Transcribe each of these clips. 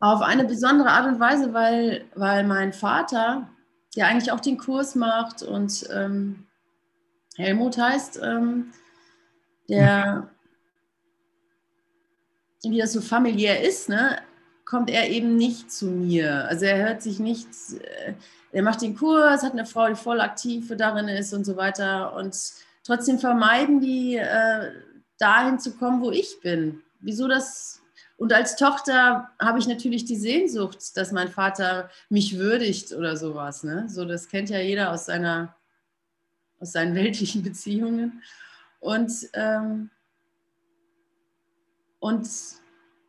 Auf eine besondere Art und Weise, weil, weil mein Vater, der eigentlich auch den Kurs macht und ähm, Helmut heißt, ähm, der, wie das so familiär ist, ne, kommt er eben nicht zu mir. Also er hört sich nicht, äh, er macht den Kurs, hat eine Frau, die voll aktiv darin ist und so weiter. Und trotzdem vermeiden die, äh, dahin zu kommen, wo ich bin. Wieso das? Und als Tochter habe ich natürlich die Sehnsucht, dass mein Vater mich würdigt oder sowas. Ne? So, das kennt ja jeder aus, seiner, aus seinen weltlichen Beziehungen. Und, ähm, und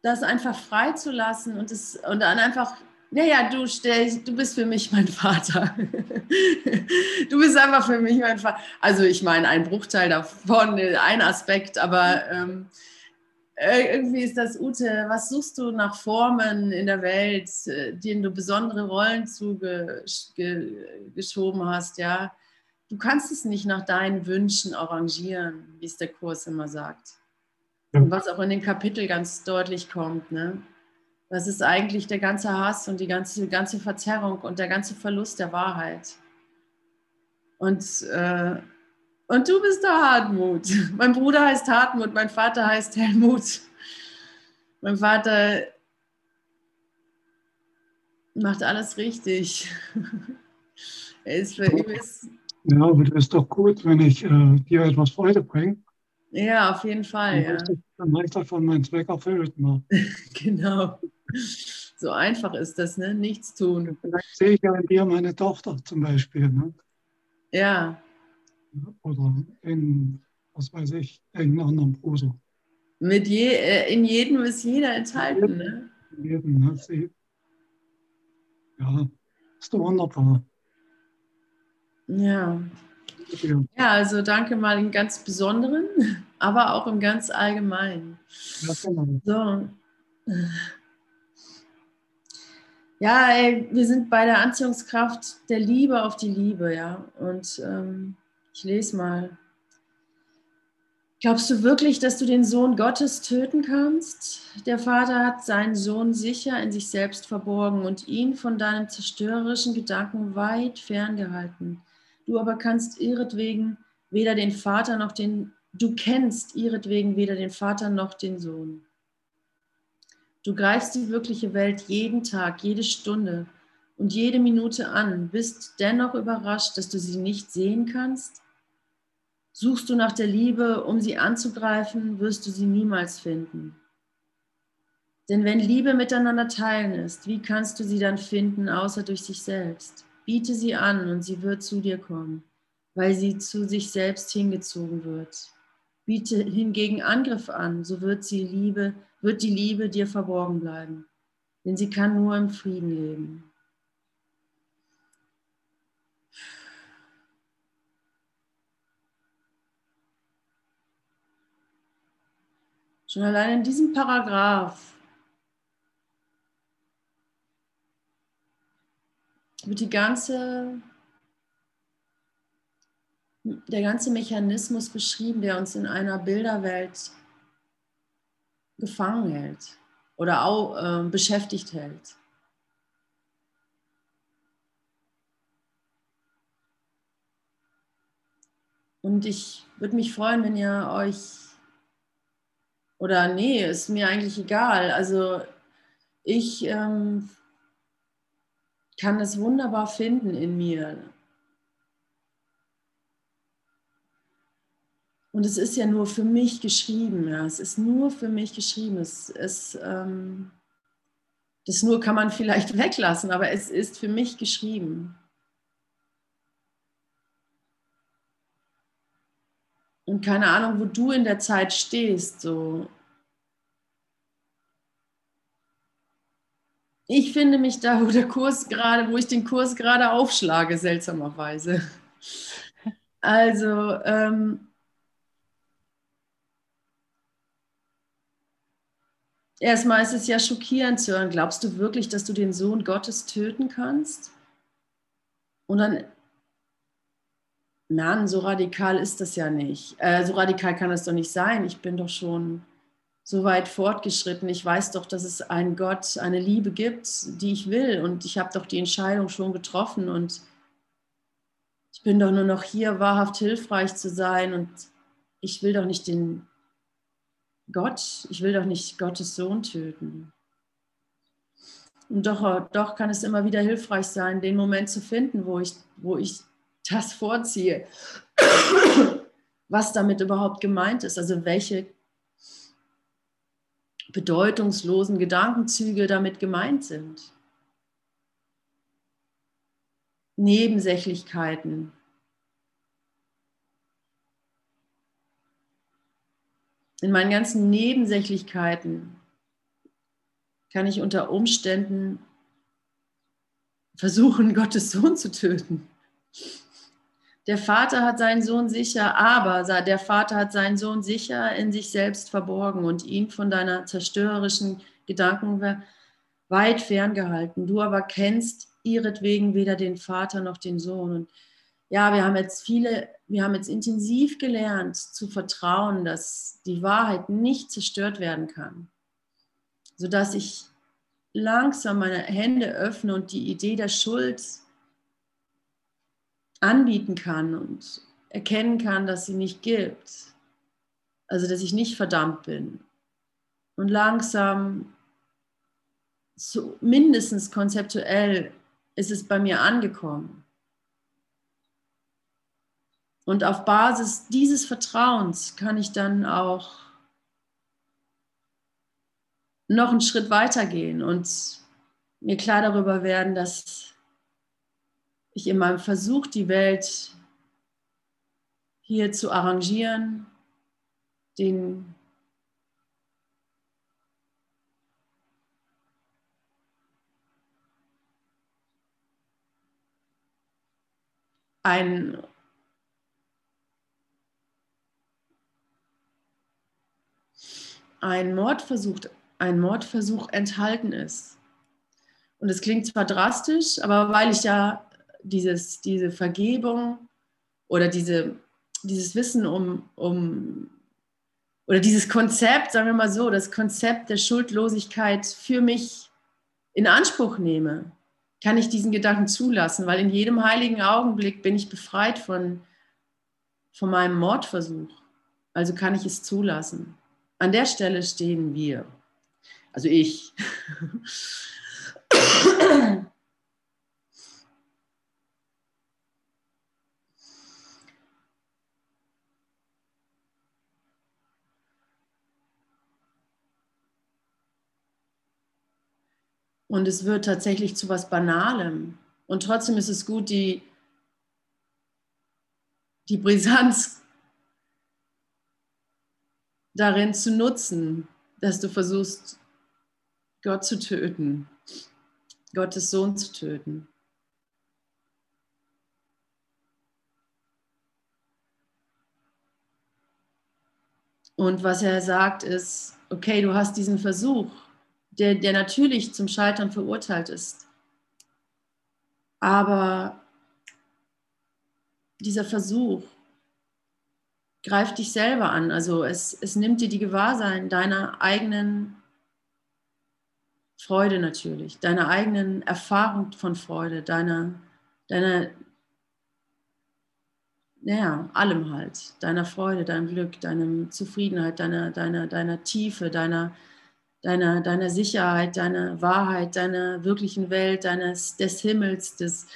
das einfach freizulassen und, das, und dann einfach naja, du stellst, du bist für mich mein Vater. du bist einfach für mich mein Vater. Also ich meine, ein Bruchteil davon, ein Aspekt, aber ähm, irgendwie ist das Ute, was suchst du nach Formen in der Welt, äh, denen du besondere Rollen zugeschoben hast, ja? Du kannst es nicht nach deinen Wünschen arrangieren, wie es der Kurs immer sagt. Und was auch in dem Kapitel ganz deutlich kommt, ne? Das ist eigentlich der ganze Hass und die ganze, ganze Verzerrung und der ganze Verlust der Wahrheit. Und, äh, und du bist der Hartmut. Mein Bruder heißt Hartmut, mein Vater heißt Helmut. Mein Vater macht alles richtig. er ist für ihn. Ja, aber das ist doch gut, wenn ich äh, dir etwas Freude bringe. Ja, auf jeden Fall. Dann, ja. dann habe ich davon meinen Zweck erfüllt. Ne? genau. So einfach ist das, ne? Nichts tun. Vielleicht sehe ich ja in dir meine Tochter zum Beispiel. Ne? Ja. Oder in, was weiß ich, irgendeinem anderen Bruder. Mit je, äh, in jedem ist jeder enthalten, ne? In jedem, ne? Sie, ja, ist doch wunderbar. Ja. Ja, also danke mal im ganz Besonderen, aber auch im ganz Allgemeinen. Ja, genau. So. Ja, ey, wir sind bei der Anziehungskraft der Liebe auf die Liebe, ja. Und ähm, ich lese mal. Glaubst du wirklich, dass du den Sohn Gottes töten kannst? Der Vater hat seinen Sohn sicher in sich selbst verborgen und ihn von deinem zerstörerischen Gedanken weit ferngehalten. Du aber kannst ihretwegen weder den Vater noch den, du kennst ihretwegen weder den Vater noch den Sohn. Du greifst die wirkliche Welt jeden Tag, jede Stunde und jede Minute an, bist dennoch überrascht, dass du sie nicht sehen kannst? Suchst du nach der Liebe, um sie anzugreifen, wirst du sie niemals finden. Denn wenn Liebe miteinander teilen ist, wie kannst du sie dann finden, außer durch sich selbst? Biete sie an und sie wird zu dir kommen, weil sie zu sich selbst hingezogen wird. Biete hingegen Angriff an, so wird sie Liebe wird die Liebe dir verborgen bleiben, denn sie kann nur im Frieden leben. Schon allein in diesem Paragraph wird die ganze, der ganze Mechanismus beschrieben, der uns in einer Bilderwelt gefangen hält oder auch äh, beschäftigt hält. Und ich würde mich freuen, wenn ihr euch, oder nee, ist mir eigentlich egal. Also ich ähm, kann es wunderbar finden in mir. Und es ist ja nur für mich geschrieben, ja. Es ist nur für mich geschrieben. Es, es, ähm, das nur kann man vielleicht weglassen, aber es ist für mich geschrieben. Und keine Ahnung, wo du in der Zeit stehst. So. Ich finde mich da, wo der Kurs gerade, wo ich den Kurs gerade aufschlage, seltsamerweise. Also, ähm, Erstmal ist es ja schockierend zu hören. Glaubst du wirklich, dass du den Sohn Gottes töten kannst? Und dann Mann, so radikal ist das ja nicht. Äh, so radikal kann es doch nicht sein. Ich bin doch schon so weit fortgeschritten. Ich weiß doch, dass es einen Gott, eine Liebe gibt, die ich will. Und ich habe doch die Entscheidung schon getroffen. Und ich bin doch nur noch hier, wahrhaft hilfreich zu sein. Und ich will doch nicht den Gott, ich will doch nicht Gottes Sohn töten. Und doch, doch kann es immer wieder hilfreich sein, den Moment zu finden, wo ich, wo ich das vorziehe, was damit überhaupt gemeint ist, also welche bedeutungslosen Gedankenzüge damit gemeint sind. Nebensächlichkeiten. In meinen ganzen Nebensächlichkeiten kann ich unter Umständen versuchen, Gottes Sohn zu töten. Der Vater hat seinen Sohn sicher, aber der Vater hat seinen Sohn sicher in sich selbst verborgen und ihn von deiner zerstörerischen Gedanken weit ferngehalten. Du aber kennst ihretwegen weder den Vater noch den Sohn. Und ja, wir haben jetzt viele, wir haben jetzt intensiv gelernt zu vertrauen, dass die Wahrheit nicht zerstört werden kann, sodass ich langsam meine Hände öffne und die Idee der Schuld anbieten kann und erkennen kann, dass sie nicht gibt. Also, dass ich nicht verdammt bin. Und langsam, so mindestens konzeptuell, ist es bei mir angekommen. Und auf Basis dieses Vertrauens kann ich dann auch noch einen Schritt weiter gehen und mir klar darüber werden, dass ich in meinem Versuch, die Welt hier zu arrangieren, den ein ein Mordversuch, ein Mordversuch enthalten ist. Und es klingt zwar drastisch, aber weil ich ja dieses, diese Vergebung oder diese, dieses Wissen um, um, oder dieses Konzept, sagen wir mal so, das Konzept der Schuldlosigkeit für mich in Anspruch nehme, kann ich diesen Gedanken zulassen, weil in jedem heiligen Augenblick bin ich befreit von, von meinem Mordversuch. Also kann ich es zulassen. An der Stelle stehen wir. Also ich. Und es wird tatsächlich zu was Banalem. Und trotzdem ist es gut, die, die Brisanz darin zu nutzen, dass du versuchst, Gott zu töten, Gottes Sohn zu töten. Und was er sagt ist, okay, du hast diesen Versuch, der, der natürlich zum Scheitern verurteilt ist. Aber dieser Versuch greift dich selber an. Also es, es nimmt dir die Gewahrsein deiner eigenen Freude natürlich, deiner eigenen Erfahrung von Freude, deiner, deiner, naja, allem halt, deiner Freude, deinem Glück, deiner Zufriedenheit, deiner, deiner, deiner Tiefe, deiner, deiner, deiner Sicherheit, deiner Wahrheit, deiner wirklichen Welt, deines, des Himmels, des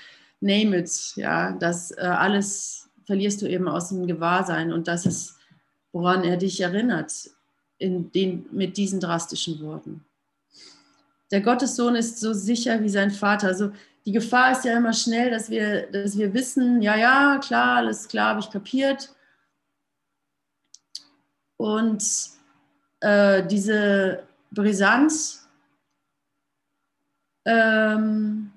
Name it, ja, das äh, alles verlierst du eben aus dem Gewahrsein und das ist, woran er dich erinnert in den, mit diesen drastischen Worten. Der Gottessohn ist so sicher wie sein Vater. Also die Gefahr ist ja immer schnell, dass wir, dass wir wissen, ja, ja, klar, alles klar, habe ich kapiert. Und äh, diese Brisanz ähm,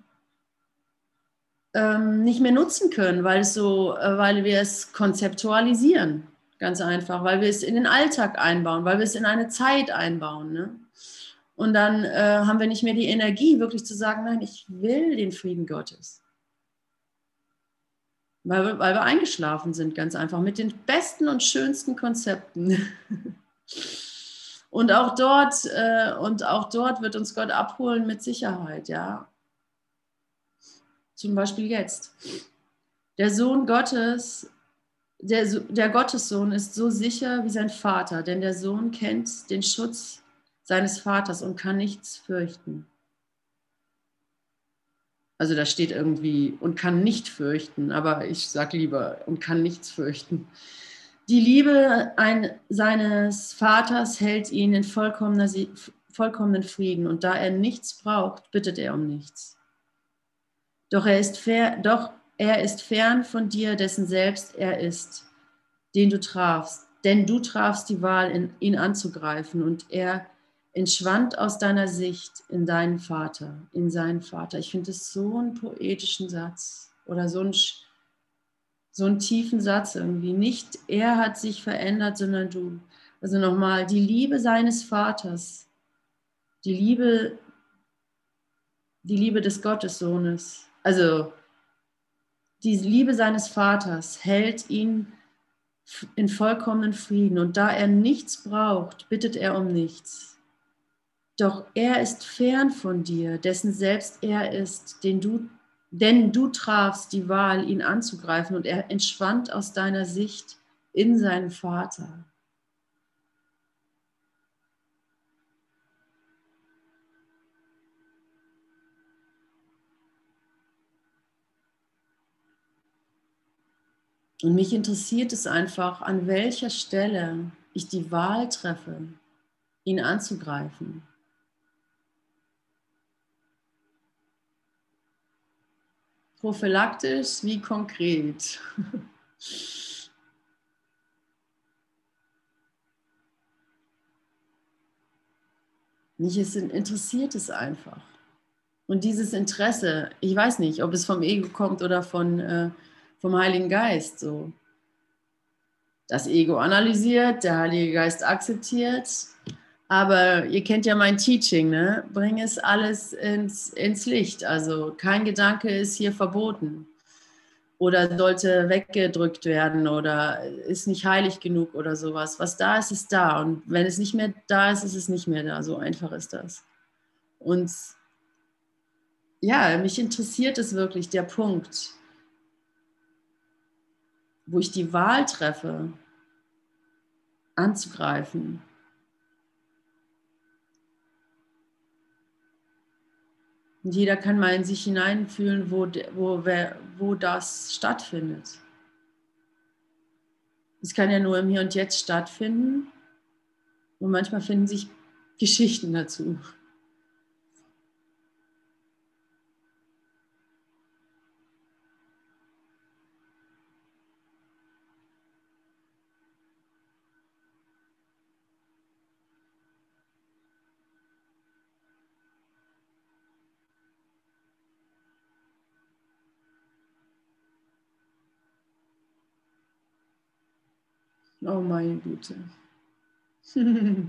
ähm, nicht mehr nutzen können, weil, so, äh, weil wir es konzeptualisieren, ganz einfach, weil wir es in den Alltag einbauen, weil wir es in eine Zeit einbauen. Ne? Und dann äh, haben wir nicht mehr die Energie, wirklich zu sagen, nein, ich will den Frieden Gottes. weil, weil wir eingeschlafen sind, ganz einfach, mit den besten und schönsten Konzepten. Und auch dort, äh, und auch dort wird uns Gott abholen mit Sicherheit, ja. Zum Beispiel jetzt. Der Sohn Gottes, der, der Gottessohn ist so sicher wie sein Vater, denn der Sohn kennt den Schutz seines Vaters und kann nichts fürchten. Also da steht irgendwie und kann nicht fürchten, aber ich sage lieber und kann nichts fürchten. Die Liebe ein, seines Vaters hält ihn in vollkommener, vollkommenen Frieden und da er nichts braucht, bittet er um nichts. Doch er ist, fer, doch er ist fern von dir, dessen selbst er ist, den du trafst. Denn du trafst die Wahl, in, ihn anzugreifen und er entschwand aus deiner Sicht in deinen Vater, in seinen Vater. Ich finde es so einen poetischen Satz oder so einen, so einen tiefen Satz irgendwie. Nicht er hat sich verändert, sondern du. Also nochmal, die Liebe seines Vaters, die Liebe, die Liebe des Gottessohnes, also die Liebe seines Vaters hält ihn in vollkommenen Frieden und da er nichts braucht, bittet er um nichts. Doch er ist fern von dir, dessen selbst er ist, den du, denn du trafst die Wahl, ihn anzugreifen und er entschwand aus deiner Sicht in seinen Vater. Und mich interessiert es einfach, an welcher Stelle ich die Wahl treffe, ihn anzugreifen. Prophylaktisch wie konkret. Mich interessiert es einfach. Und dieses Interesse, ich weiß nicht, ob es vom Ego kommt oder von, äh, vom Heiligen Geist. So. Das Ego analysiert, der Heilige Geist akzeptiert aber ihr kennt ja mein Teaching, ne? Bring es alles ins, ins Licht. Also kein Gedanke ist hier verboten oder sollte weggedrückt werden oder ist nicht heilig genug oder sowas. Was da ist, ist da. Und wenn es nicht mehr da ist, ist es nicht mehr da. So einfach ist das. Und ja, mich interessiert es wirklich, der Punkt, wo ich die Wahl treffe, anzugreifen Und jeder kann mal in sich hineinfühlen, wo, wo, wo das stattfindet. Es kann ja nur im Hier und Jetzt stattfinden. Und manchmal finden sich Geschichten dazu. Oh meine Güte.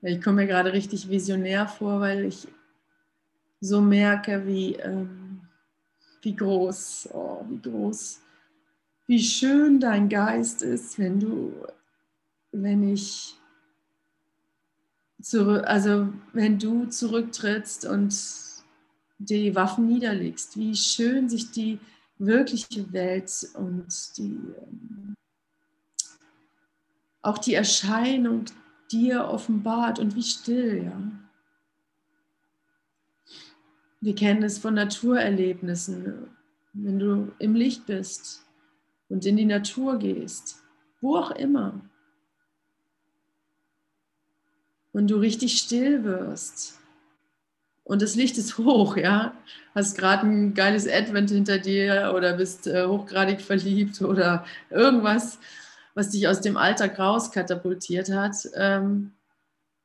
ich komme mir gerade richtig visionär vor, weil ich so merke, wie, ähm, wie groß, oh, wie groß, wie schön dein Geist ist, wenn du, wenn ich zurück, also wenn du zurücktrittst und die Waffen niederlegst, wie schön sich die wirkliche Welt und die ähm, auch die Erscheinung dir offenbart und wie still, ja. Wir kennen es von Naturerlebnissen, wenn du im Licht bist und in die Natur gehst, wo auch immer. Und du richtig still wirst. Und das Licht ist hoch, ja. Hast gerade ein geiles Advent hinter dir oder bist äh, hochgradig verliebt oder irgendwas was dich aus dem Alltag rauskatapultiert hat, ähm,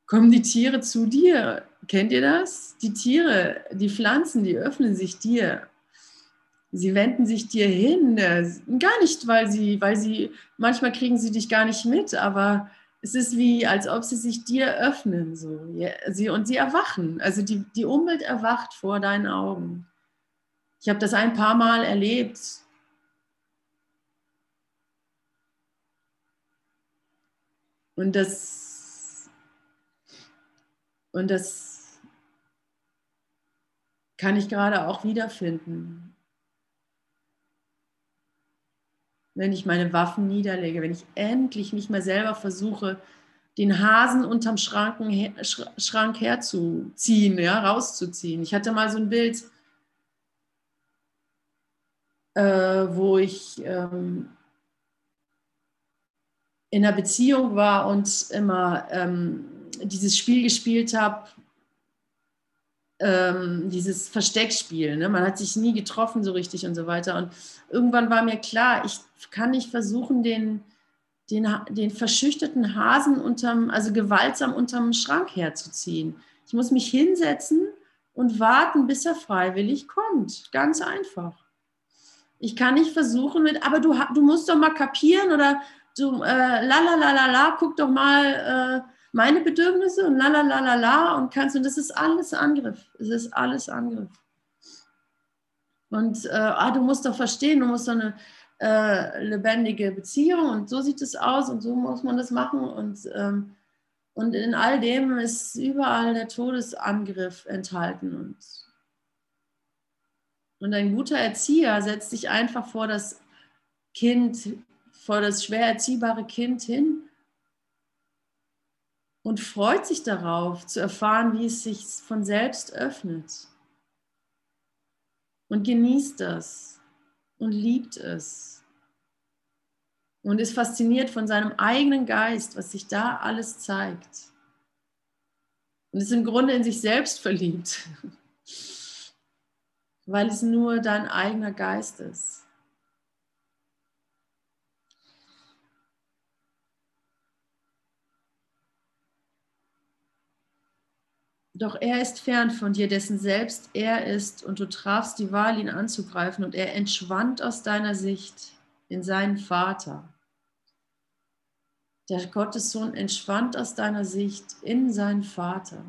kommen die Tiere zu dir. Kennt ihr das? Die Tiere, die Pflanzen, die öffnen sich dir. Sie wenden sich dir hin. Gar nicht, weil sie, weil sie, manchmal kriegen sie dich gar nicht mit, aber es ist wie, als ob sie sich dir öffnen. So. Sie, und sie erwachen. Also die, die Umwelt erwacht vor deinen Augen. Ich habe das ein paar Mal erlebt, Und das, und das kann ich gerade auch wiederfinden. Wenn ich meine Waffen niederlege, wenn ich endlich nicht mehr selber versuche, den Hasen unterm Schranken, Schrank herzuziehen, ja, rauszuziehen. Ich hatte mal so ein Bild, äh, wo ich ähm, in einer Beziehung war und immer ähm, dieses Spiel gespielt habe, ähm, dieses Versteckspiel. Ne? Man hat sich nie getroffen so richtig und so weiter. Und irgendwann war mir klar, ich kann nicht versuchen, den, den, den verschüchterten Hasen unterm, also gewaltsam unterm Schrank herzuziehen. Ich muss mich hinsetzen und warten, bis er freiwillig kommt. Ganz einfach. Ich kann nicht versuchen mit, aber du, du musst doch mal kapieren oder du, äh, la la la la la, guck doch mal äh, meine Bedürfnisse und la la la la la und kannst, und das ist alles Angriff. Es ist alles Angriff. Und äh, ah, du musst doch verstehen, du musst doch eine äh, lebendige Beziehung und so sieht es aus und so muss man das machen und ähm, und in all dem ist überall der Todesangriff enthalten. Und, und ein guter Erzieher setzt sich einfach vor das Kind vor das schwer erziehbare Kind hin und freut sich darauf zu erfahren, wie es sich von selbst öffnet. Und genießt das und liebt es. Und ist fasziniert von seinem eigenen Geist, was sich da alles zeigt. Und ist im Grunde in sich selbst verliebt, weil es nur dein eigener Geist ist. Doch er ist fern von dir, dessen selbst er ist, und du trafst die Wahl, ihn anzugreifen, und er entschwand aus deiner Sicht in seinen Vater. Der Gottessohn entschwand aus deiner Sicht in seinen Vater.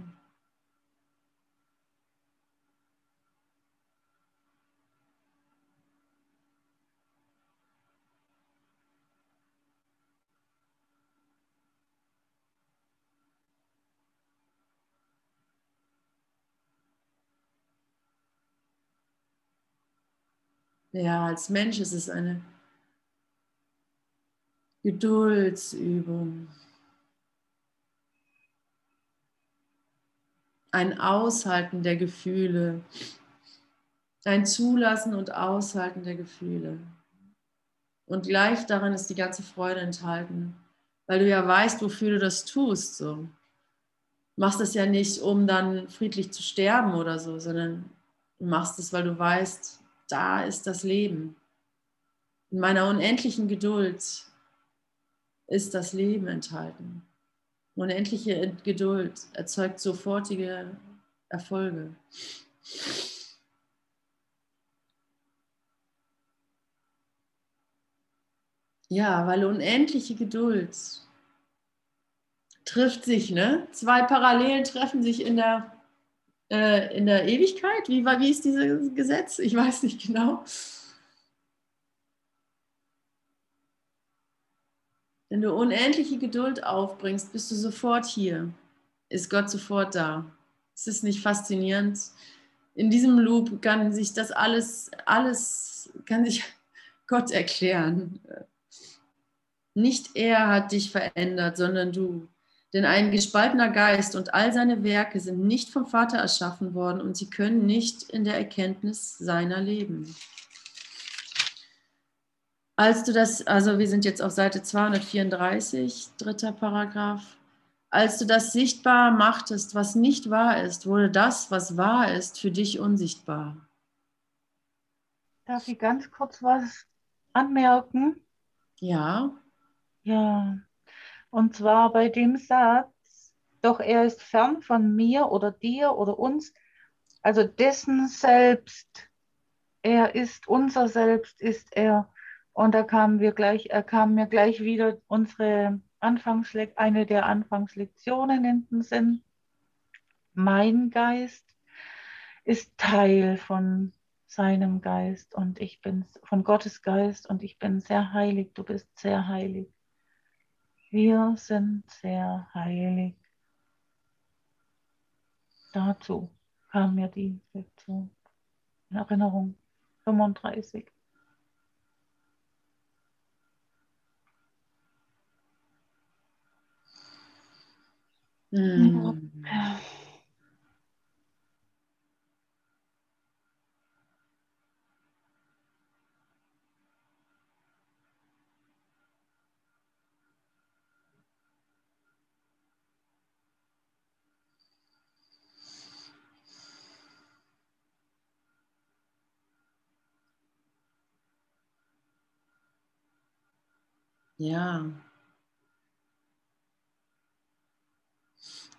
Ja, als Mensch ist es eine Geduldsübung. Ein Aushalten der Gefühle. Ein Zulassen und Aushalten der Gefühle. Und gleich darin ist die ganze Freude enthalten, weil du ja weißt, wofür du das tust. So. Du machst es ja nicht, um dann friedlich zu sterben oder so, sondern du machst es, weil du weißt, da ist das Leben. In meiner unendlichen Geduld ist das Leben enthalten. Unendliche Geduld erzeugt sofortige Erfolge. Ja, weil unendliche Geduld trifft sich, ne? Zwei Parallelen treffen sich in der äh, in der Ewigkeit? Wie, war, wie ist dieses Gesetz? Ich weiß nicht genau. Wenn du unendliche Geduld aufbringst, bist du sofort hier. Ist Gott sofort da. Ist es nicht faszinierend? In diesem Loop kann sich das alles, alles, kann sich Gott erklären. Nicht er hat dich verändert, sondern du. Denn ein gespaltener Geist und all seine Werke sind nicht vom Vater erschaffen worden und sie können nicht in der Erkenntnis seiner leben. Als du das, also wir sind jetzt auf Seite 234, dritter Paragraph. Als du das sichtbar machtest, was nicht wahr ist, wurde das, was wahr ist, für dich unsichtbar. Darf ich ganz kurz was anmerken? Ja. Ja, und zwar bei dem Satz, doch er ist fern von mir oder dir oder uns, also dessen Selbst, er ist unser Selbst, ist er. Und da kamen wir gleich, er kam mir gleich wieder unsere Anfangslek eine der Anfangslektionen in den Sinn. Mein Geist ist Teil von seinem Geist und ich bin von Gottes Geist und ich bin sehr heilig, du bist sehr heilig. Wir sind sehr heilig. Dazu kam mir die Lektion in Erinnerung 35. Hm. Ja.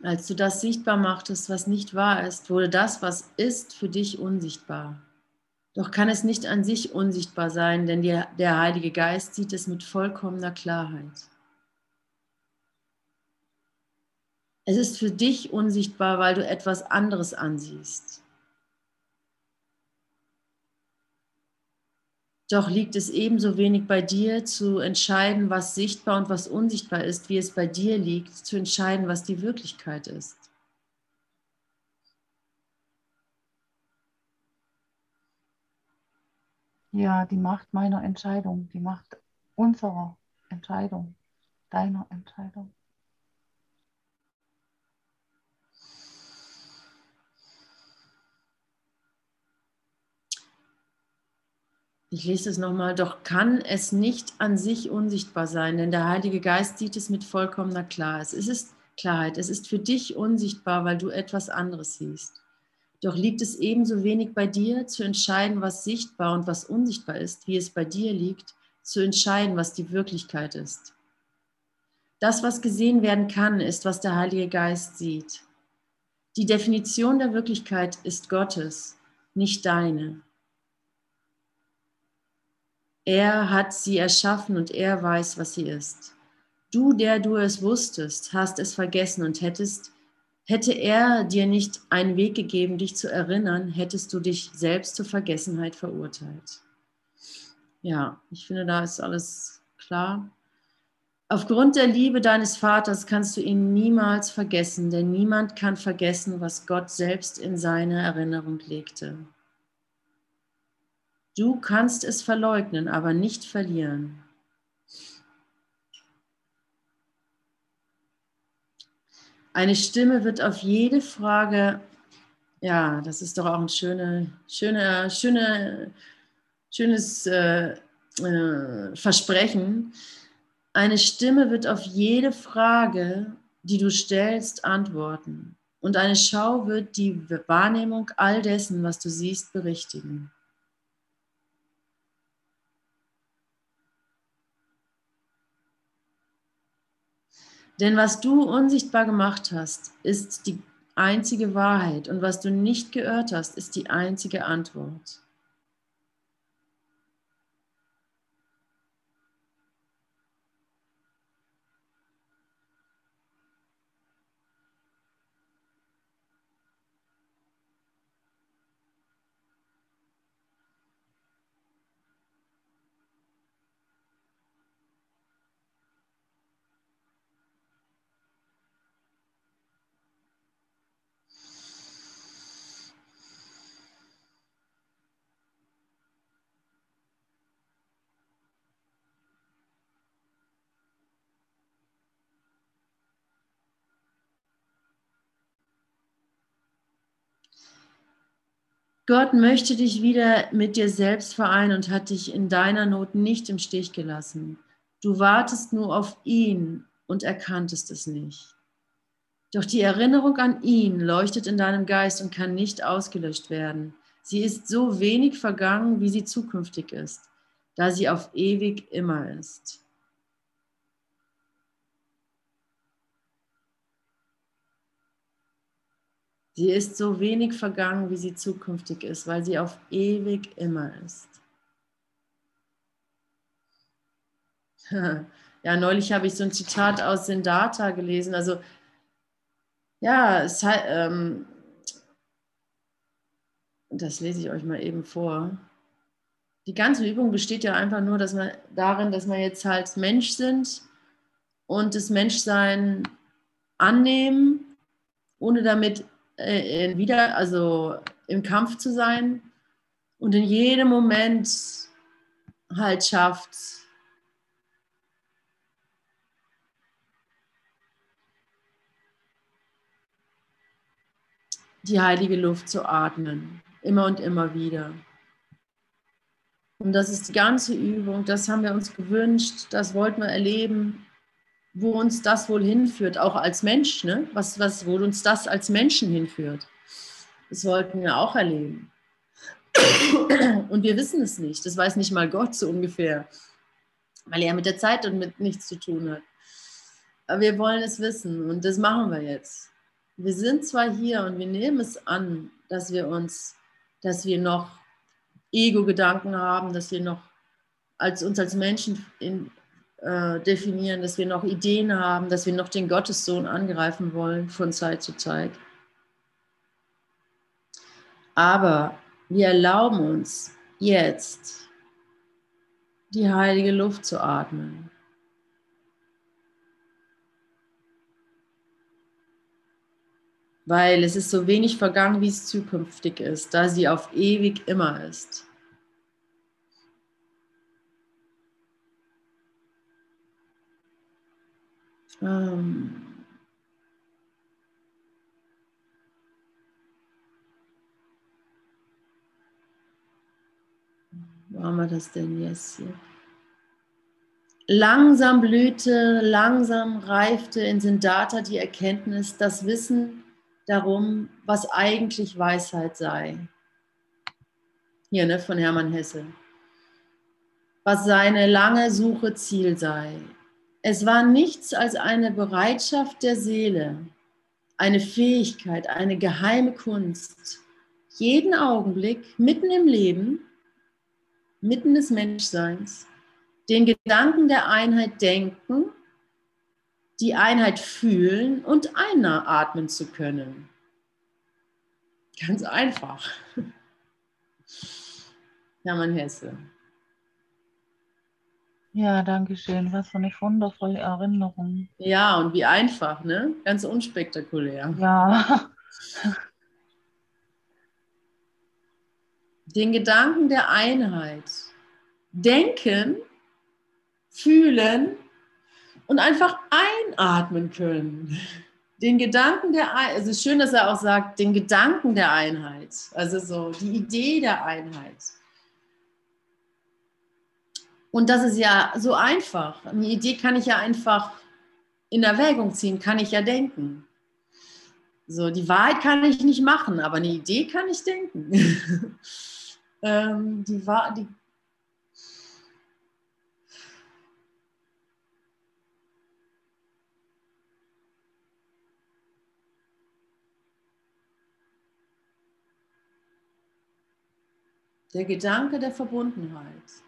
Als du das sichtbar machtest, was nicht wahr ist, wurde das, was ist, für dich unsichtbar. Doch kann es nicht an sich unsichtbar sein, denn die, der Heilige Geist sieht es mit vollkommener Klarheit. Es ist für dich unsichtbar, weil du etwas anderes ansiehst. Doch liegt es ebenso wenig bei dir zu entscheiden, was sichtbar und was unsichtbar ist, wie es bei dir liegt, zu entscheiden, was die Wirklichkeit ist. Ja, die Macht meiner Entscheidung, die Macht unserer Entscheidung, deiner Entscheidung. Ich lese es nochmal, doch kann es nicht an sich unsichtbar sein, denn der Heilige Geist sieht es mit vollkommener Klarheit. Es ist Klarheit, es ist für dich unsichtbar, weil du etwas anderes siehst. Doch liegt es ebenso wenig bei dir, zu entscheiden, was sichtbar und was unsichtbar ist, wie es bei dir liegt, zu entscheiden, was die Wirklichkeit ist. Das, was gesehen werden kann, ist, was der Heilige Geist sieht. Die Definition der Wirklichkeit ist Gottes, nicht deine. Er hat sie erschaffen und er weiß, was sie ist. Du, der du es wusstest, hast es vergessen und hättest, hätte er dir nicht einen Weg gegeben, dich zu erinnern, hättest du dich selbst zur Vergessenheit verurteilt. Ja, ich finde, da ist alles klar. Aufgrund der Liebe deines Vaters kannst du ihn niemals vergessen, denn niemand kann vergessen, was Gott selbst in seine Erinnerung legte. Du kannst es verleugnen, aber nicht verlieren. Eine Stimme wird auf jede Frage, ja, das ist doch auch ein schöne, schöne, schöne, schönes äh, äh, Versprechen. Eine Stimme wird auf jede Frage, die du stellst, antworten. Und eine Schau wird die Wahrnehmung all dessen, was du siehst, berichtigen. Denn was du unsichtbar gemacht hast, ist die einzige Wahrheit und was du nicht geirrt hast, ist die einzige Antwort. Gott möchte dich wieder mit dir selbst vereinen und hat dich in deiner Not nicht im Stich gelassen. Du wartest nur auf ihn und erkanntest es nicht. Doch die Erinnerung an ihn leuchtet in deinem Geist und kann nicht ausgelöscht werden. Sie ist so wenig vergangen, wie sie zukünftig ist, da sie auf ewig immer ist. Sie ist so wenig vergangen, wie sie zukünftig ist, weil sie auf ewig immer ist. Ja, neulich habe ich so ein Zitat aus Sindata gelesen. Also, ja, es, ähm, das lese ich euch mal eben vor. Die ganze Übung besteht ja einfach nur dass man, darin, dass wir jetzt halt Mensch sind und das Menschsein annehmen, ohne damit äh, wieder, also im Kampf zu sein und in jedem Moment halt schafft, die heilige Luft zu atmen, immer und immer wieder. Und das ist die ganze Übung, das haben wir uns gewünscht, das wollten wir erleben, wo uns das wohl hinführt, auch als Mensch, ne? was, was, wo uns das als Menschen hinführt. Das wollten wir auch erleben. Und wir wissen es nicht, das weiß nicht mal Gott so ungefähr, weil er mit der Zeit und mit nichts zu tun hat. Aber wir wollen es wissen und das machen wir jetzt wir sind zwar hier und wir nehmen es an, dass wir uns, dass wir noch Ego-Gedanken haben, dass wir noch als uns als Menschen in, äh, definieren, dass wir noch Ideen haben, dass wir noch den Gottessohn angreifen wollen von Zeit zu Zeit. Aber wir erlauben uns jetzt die heilige Luft zu atmen. weil es ist so wenig vergangen, wie es zukünftig ist, da sie auf ewig immer ist. Ähm Wo haben wir das denn jetzt hier? Langsam blühte, langsam reifte in Sindata die Erkenntnis, das Wissen darum, was eigentlich Weisheit sei. Hier, ne, von Hermann Hesse. Was seine lange Suche Ziel sei. Es war nichts als eine Bereitschaft der Seele, eine Fähigkeit, eine geheime Kunst, jeden Augenblick, mitten im Leben, mitten des Menschseins, den Gedanken der Einheit denken die Einheit fühlen und einatmen zu können. Ganz einfach. Hermann Hesse. Ja, danke schön. Was für eine wundervolle Erinnerung. Ja, und wie einfach, ne? Ganz unspektakulär. Ja. Den Gedanken der Einheit. Denken, fühlen und einfach einatmen können. Den Gedanken der Einheit, es ist schön, dass er auch sagt, den Gedanken der Einheit, also so die Idee der Einheit. Und das ist ja so einfach. Eine Idee kann ich ja einfach in Erwägung ziehen, kann ich ja denken. So, die Wahrheit kann ich nicht machen, aber eine Idee kann ich denken. ähm, die, die der Gedanke der Verbundenheit,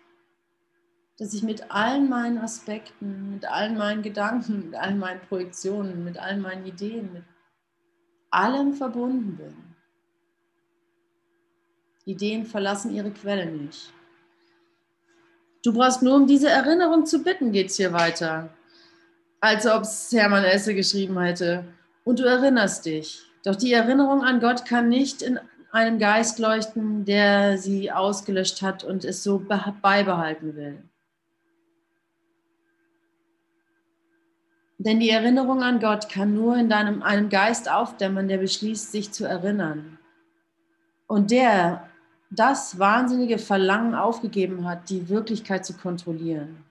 dass ich mit allen meinen Aspekten, mit allen meinen Gedanken, mit allen meinen Projektionen, mit allen meinen Ideen, mit allem verbunden bin. Ideen verlassen ihre Quelle nicht. Du brauchst nur um diese Erinnerung zu bitten, geht es hier weiter. Als ob es Hermann Esse geschrieben hätte. Und du erinnerst dich. Doch die Erinnerung an Gott kann nicht in einem Geist leuchten, der sie ausgelöscht hat und es so beibehalten will. Denn die Erinnerung an Gott kann nur in deinem, einem Geist aufdämmern, der beschließt, sich zu erinnern. Und der das wahnsinnige Verlangen aufgegeben hat, die Wirklichkeit zu kontrollieren.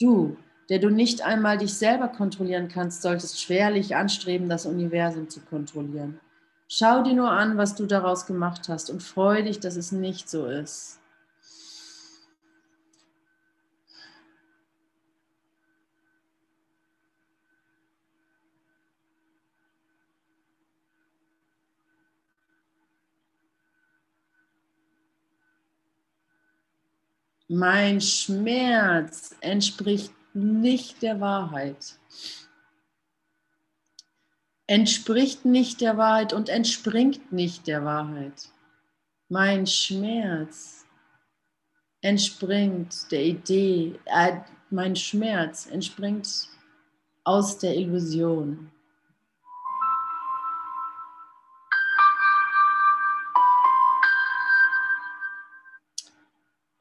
Du, der du nicht einmal dich selber kontrollieren kannst, solltest schwerlich anstreben, das Universum zu kontrollieren. Schau dir nur an, was du daraus gemacht hast und freu dich, dass es nicht so ist. Mein Schmerz entspricht nicht der Wahrheit entspricht nicht der Wahrheit und entspringt nicht der Wahrheit. Mein Schmerz entspringt der Idee, äh, mein Schmerz entspringt aus der Illusion.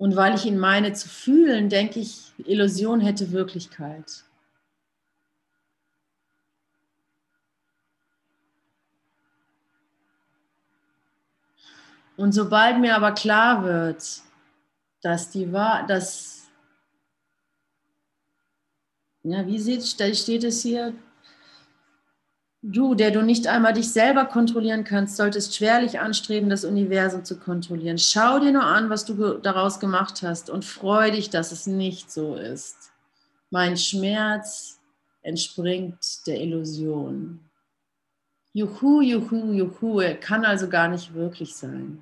Und weil ich ihn meine zu fühlen, denke ich, Illusion hätte Wirklichkeit. Und sobald mir aber klar wird, dass die war, dass, ja, wie steht es hier? Du, der du nicht einmal dich selber kontrollieren kannst, solltest schwerlich anstreben, das Universum zu kontrollieren. Schau dir nur an, was du daraus gemacht hast und freu dich, dass es nicht so ist. Mein Schmerz entspringt der Illusion. Juhu, juhu, juhu, kann also gar nicht wirklich sein.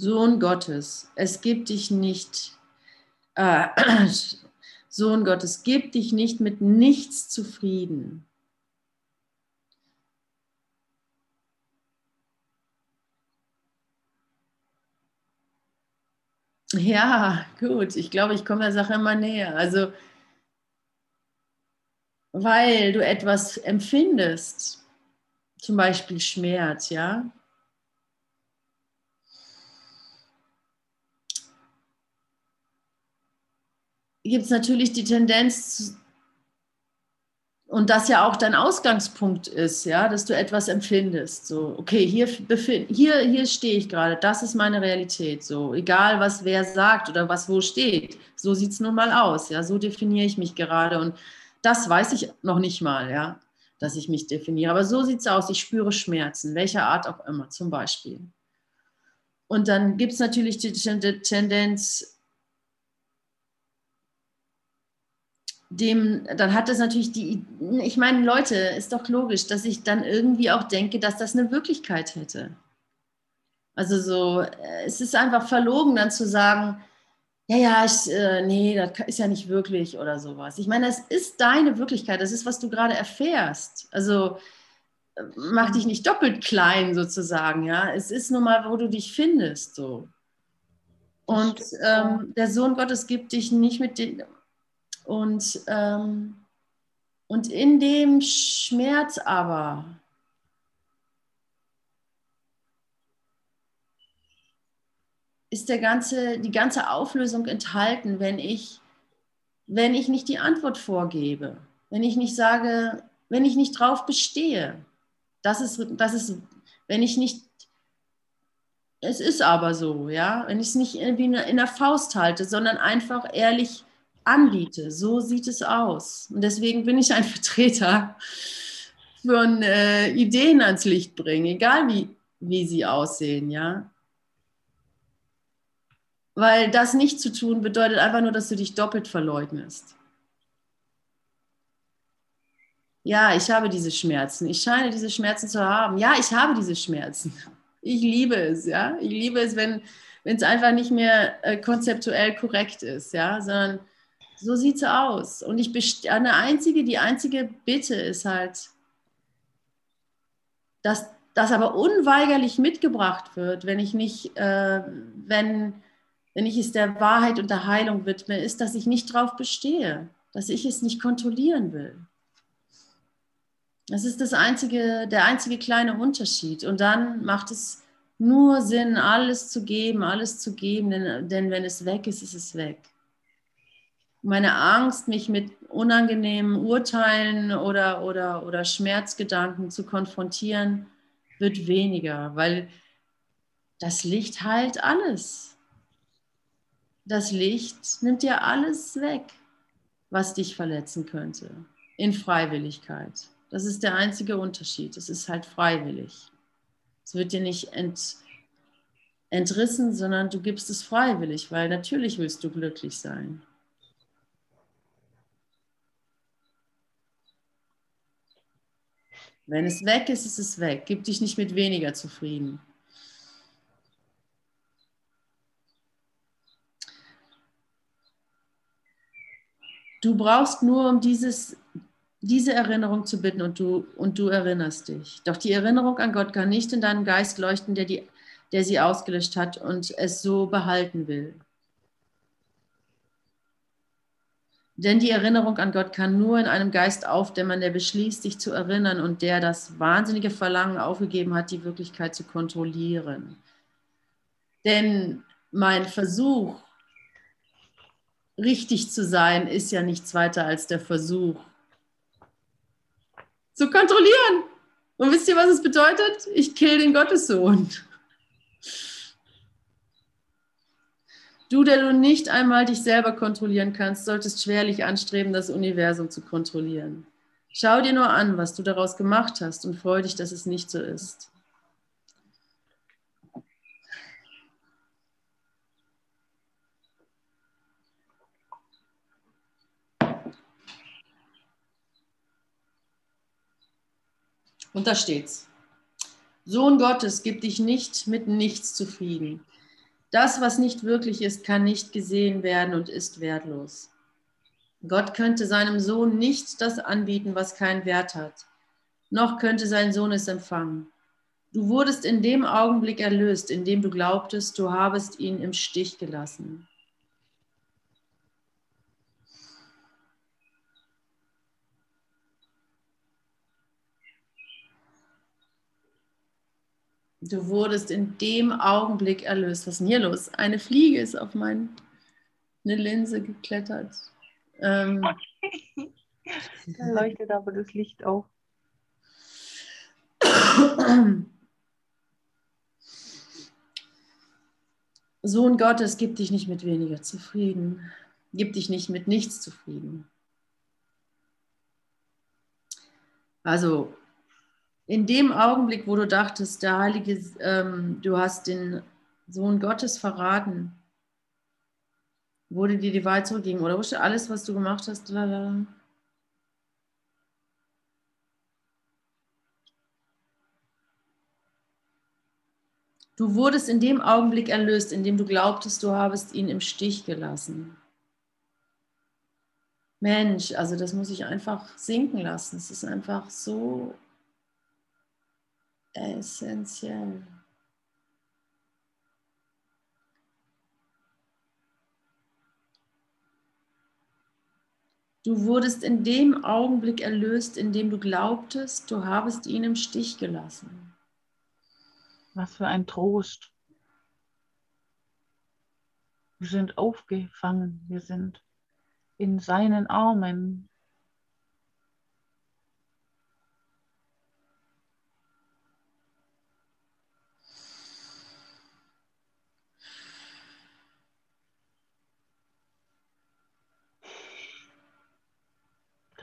Sohn Gottes, es gibt dich nicht, äh, Sohn Gottes, gib dich nicht mit nichts zufrieden. Ja, gut, ich glaube, ich komme der Sache immer näher. Also, weil du etwas empfindest, zum Beispiel Schmerz, ja, gibt es natürlich die Tendenz, und das ja auch dein Ausgangspunkt ist, ja, dass du etwas empfindest. So, okay, hier, hier, hier stehe ich gerade, das ist meine Realität. So, egal was wer sagt oder was wo steht, so sieht es nun mal aus. Ja, so definiere ich mich gerade. Und das weiß ich noch nicht mal, ja, dass ich mich definiere. Aber so sieht es aus. Ich spüre Schmerzen, welcher Art auch immer, zum Beispiel. Und dann gibt es natürlich die Tendenz, dem, dann hat das natürlich die, ich meine, Leute, ist doch logisch, dass ich dann irgendwie auch denke, dass das eine Wirklichkeit hätte. Also so, äh, es ist einfach verlogen, dann zu sagen, ja, ja, ich, äh, nee, das ist ja nicht wirklich oder sowas. Ich meine, das ist deine Wirklichkeit, das ist, was du gerade erfährst. Also äh, mach dich nicht doppelt klein sozusagen, ja. Es ist nun mal, wo du dich findest, so. Und ähm, der Sohn Gottes gibt dich nicht mit den, und, ähm, und in dem Schmerz aber, ist der ganze, die ganze Auflösung enthalten, wenn ich, wenn ich nicht die Antwort vorgebe, wenn ich nicht sage, wenn ich nicht drauf bestehe. Das ist, das ist, wenn ich nicht, es ist aber so, ja, wenn ich es nicht irgendwie in der Faust halte, sondern einfach ehrlich anbiete. So sieht es aus. Und deswegen bin ich ein Vertreter von äh, Ideen ans Licht bringen, egal wie, wie sie aussehen, ja. Weil das nicht zu tun bedeutet einfach nur, dass du dich doppelt verleugnest. Ja, ich habe diese Schmerzen. Ich scheine diese Schmerzen zu haben. Ja, ich habe diese Schmerzen. Ich liebe es, ja. Ich liebe es, wenn es einfach nicht mehr äh, konzeptuell korrekt ist, ja, sondern so sieht es aus. Und ich eine einzige, die einzige Bitte ist halt, dass das aber unweigerlich mitgebracht wird, wenn ich nicht, äh, wenn, wenn ich es der Wahrheit und der Heilung widme, ist, dass ich nicht drauf bestehe, dass ich es nicht kontrollieren will. Das ist das einzige, der einzige kleine Unterschied. Und dann macht es nur Sinn, alles zu geben, alles zu geben, denn, denn wenn es weg ist, ist es weg meine Angst, mich mit unangenehmen Urteilen oder, oder, oder Schmerzgedanken zu konfrontieren, wird weniger, weil das Licht heilt alles. Das Licht nimmt dir alles weg, was dich verletzen könnte, in Freiwilligkeit. Das ist der einzige Unterschied. Es ist halt freiwillig. Es wird dir nicht ent, entrissen, sondern du gibst es freiwillig, weil natürlich willst du glücklich sein. Wenn es weg ist, ist es weg. Gib dich nicht mit weniger zufrieden. Du brauchst nur, um dieses, diese Erinnerung zu bitten und du, und du erinnerst dich. Doch die Erinnerung an Gott kann nicht in deinem Geist leuchten, der, die, der sie ausgelöscht hat und es so behalten will. Denn die Erinnerung an Gott kann nur in einem Geist aufdämmern, der beschließt, sich zu erinnern und der das wahnsinnige Verlangen aufgegeben hat, die Wirklichkeit zu kontrollieren. Denn mein Versuch, richtig zu sein, ist ja nichts weiter als der Versuch zu kontrollieren. Und wisst ihr, was es bedeutet? Ich kill den Gottessohn. Du, der du nicht einmal dich selber kontrollieren kannst, solltest schwerlich anstreben, das Universum zu kontrollieren. Schau dir nur an, was du daraus gemacht hast und freu dich, dass es nicht so ist. Und da steht's. Sohn Gottes, gib dich nicht mit nichts zufrieden. Das, was nicht wirklich ist, kann nicht gesehen werden und ist wertlos. Gott könnte seinem Sohn nicht das anbieten, was keinen Wert hat, noch könnte sein Sohn es empfangen. Du wurdest in dem Augenblick erlöst, in dem du glaubtest, du habest ihn im Stich gelassen. Du wurdest in dem Augenblick erlöst. Was ist denn hier los? Eine Fliege ist auf meine Linse geklettert. Ähm, da leuchtet aber das Licht auf. Sohn Gottes, gib dich nicht mit weniger zufrieden. Gib dich nicht mit nichts zufrieden. Also in dem Augenblick, wo du dachtest, der Heilige, ähm, du hast den Sohn Gottes verraten, wurde dir die Wahrheit zurückgegeben oder wusste alles, was du gemacht hast? Lalala. Du wurdest in dem Augenblick erlöst, in dem du glaubtest, du habest ihn im Stich gelassen. Mensch, also das muss ich einfach sinken lassen. Es ist einfach so essentiell. Du wurdest in dem Augenblick erlöst, in dem du glaubtest, du habest ihn im Stich gelassen. Was für ein Trost. Wir sind aufgefangen, wir sind in seinen Armen.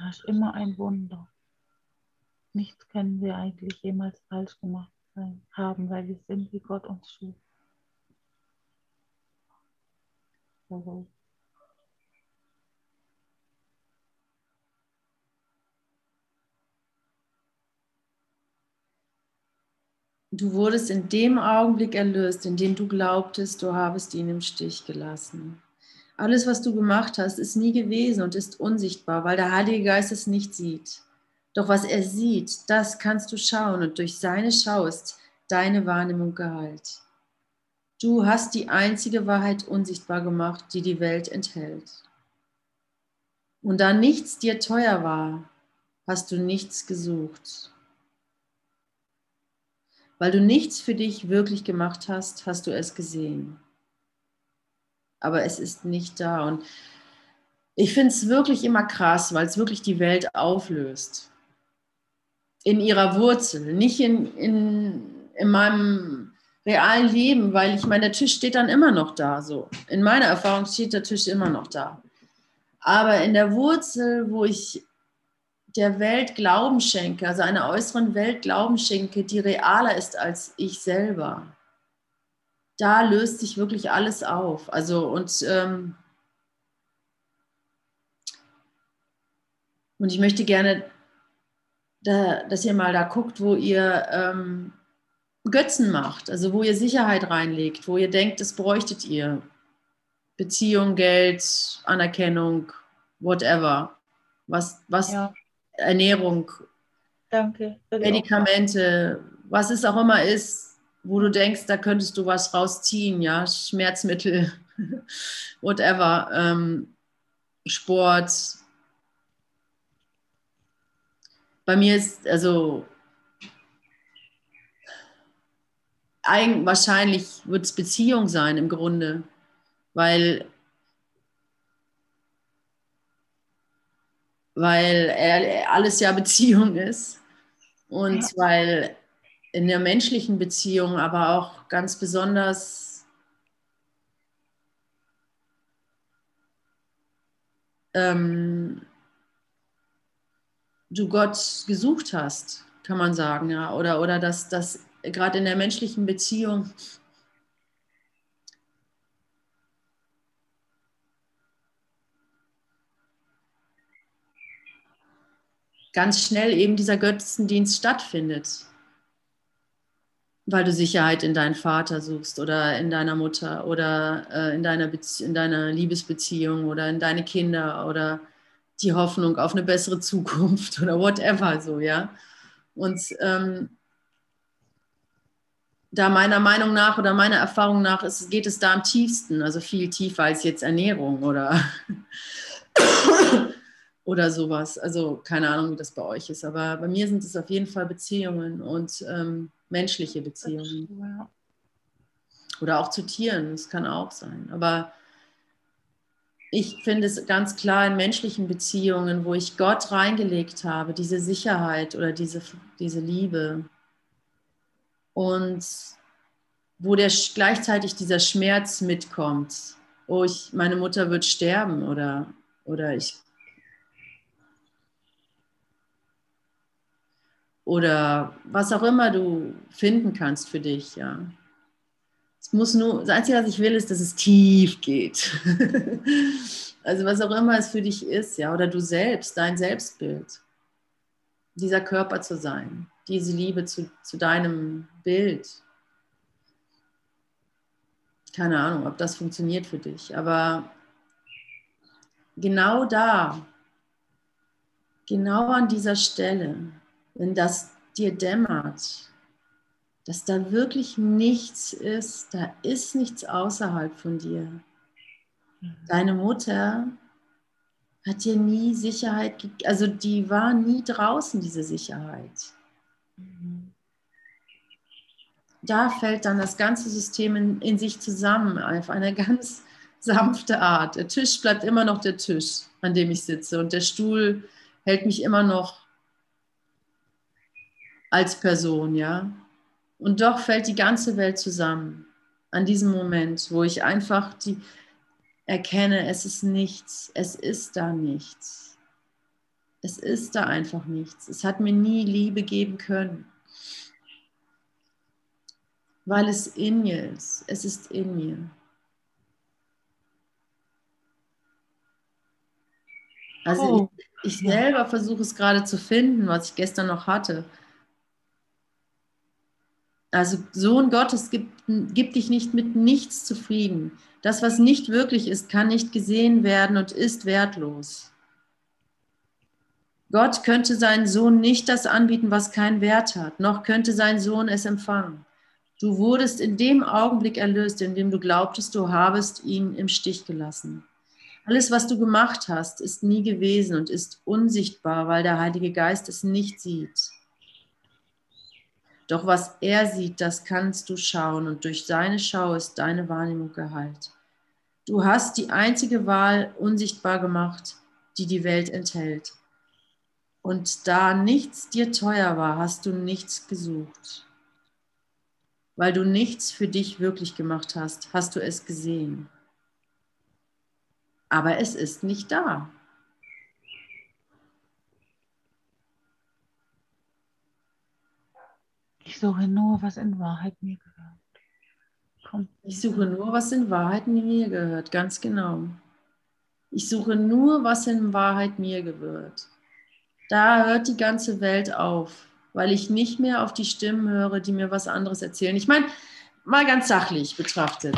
Da ist immer ein Wunder. Nichts können wir eigentlich jemals falsch gemacht haben, weil wir sind, wie Gott uns schuf. Du wurdest in dem Augenblick erlöst, in dem du glaubtest, du habest ihn im Stich gelassen. Alles, was du gemacht hast, ist nie gewesen und ist unsichtbar, weil der Heilige Geist es nicht sieht. Doch was er sieht, das kannst du schauen und durch seine Schau ist deine Wahrnehmung geheilt. Du hast die einzige Wahrheit unsichtbar gemacht, die die Welt enthält. Und da nichts dir teuer war, hast du nichts gesucht. Weil du nichts für dich wirklich gemacht hast, hast du es gesehen aber es ist nicht da. Und ich finde es wirklich immer krass, weil es wirklich die Welt auflöst. In ihrer Wurzel, nicht in, in, in meinem realen Leben, weil ich meine, der Tisch steht dann immer noch da. So. In meiner Erfahrung steht der Tisch immer noch da. Aber in der Wurzel, wo ich der Welt Glauben schenke, also einer äußeren Welt Glauben schenke, die realer ist als ich selber, da löst sich wirklich alles auf. Also und, ähm, und ich möchte gerne da, dass ihr mal da guckt, wo ihr ähm, Götzen macht, also wo ihr Sicherheit reinlegt, wo ihr denkt, das bräuchtet ihr. Beziehung, Geld, Anerkennung, whatever. Was, was Ja, Ernährung, danke. Medikamente, was es auch immer ist, wo du denkst, da könntest du was rausziehen, ja, Schmerzmittel, whatever, ähm, Sport. Bei mir ist, also, eigen, wahrscheinlich wird es Beziehung sein im Grunde, weil, weil alles ja Beziehung ist und Ja. weil in der menschlichen Beziehung aber auch ganz besonders ähm, du Gott gesucht hast, kann man sagen, ja, oder, oder dass das gerade in der menschlichen Beziehung ganz schnell eben dieser Götzendienst stattfindet, weil du Sicherheit in deinen Vater suchst oder in deiner Mutter oder äh, in, deiner in deiner Liebesbeziehung oder in deine Kinder oder die Hoffnung auf eine bessere Zukunft oder whatever so, ja. Und ähm, da meiner Meinung nach oder meiner Erfahrung nach ist, geht es da am tiefsten, also viel tiefer als jetzt Ernährung oder, oder sowas. Also keine Ahnung, wie das bei euch ist, aber bei mir sind es auf jeden Fall Beziehungen und ähm, menschliche Beziehungen. Ja. Oder auch zu Tieren, das kann auch sein. Aber ich finde es ganz klar in menschlichen Beziehungen, wo ich Gott reingelegt habe, diese Sicherheit oder diese, diese Liebe. Und wo der, gleichzeitig dieser Schmerz mitkommt. Oh, ich, meine Mutter wird sterben oder, oder ich. Oder was auch immer du finden kannst für dich, ja. Es muss nur, das Einzige, was ich will, ist, dass es tief geht. also was auch immer es für dich ist, ja, oder du selbst, dein Selbstbild, dieser Körper zu sein, diese Liebe zu, zu deinem Bild. Keine Ahnung, ob das funktioniert für dich, aber genau da, genau an dieser Stelle, wenn das dir dämmert, dass da wirklich nichts ist, da ist nichts außerhalb von dir. Deine Mutter hat dir nie Sicherheit, also die war nie draußen, diese Sicherheit. Da fällt dann das ganze System in, in sich zusammen, auf eine ganz sanfte Art. Der Tisch bleibt immer noch der Tisch, an dem ich sitze und der Stuhl hält mich immer noch als Person, ja. Und doch fällt die ganze Welt zusammen an diesem Moment, wo ich einfach die erkenne, es ist nichts, es ist da nichts. Es ist da einfach nichts. Es hat mir nie Liebe geben können, weil es in mir ist. Es ist in mir. Also Oh, ich, ich selber versuche es gerade zu finden, was ich gestern noch hatte. Also Sohn Gottes gibt, gibt dich nicht mit nichts zufrieden. Das, was nicht wirklich ist, kann nicht gesehen werden und ist wertlos. Gott könnte seinen Sohn nicht das anbieten, was keinen Wert hat, noch könnte sein Sohn es empfangen. Du wurdest in dem Augenblick erlöst, in dem du glaubtest, du habest ihn im Stich gelassen. Alles, was du gemacht hast, ist nie gewesen und ist unsichtbar, weil der Heilige Geist es nicht sieht. Doch was er sieht, das kannst du schauen und durch seine Schau ist deine Wahrnehmung geheilt. Du hast die einzige Wahl unsichtbar gemacht, die die Welt enthält. Und da nichts dir teuer war, hast du nichts gesucht. Weil du nichts für dich wirklich gemacht hast, hast du es gesehen. Aber es ist nicht da. Ich suche nur, was in Wahrheit mir gehört. Kommt. Ich suche nur, was in Wahrheit mir gehört, ganz genau. Ich suche nur, was in Wahrheit mir gehört. da hört die ganze Welt auf, weil ich nicht mehr auf die Stimmen höre, die mir was anderes erzählen. Ich meine, mal ganz sachlich betrachtet.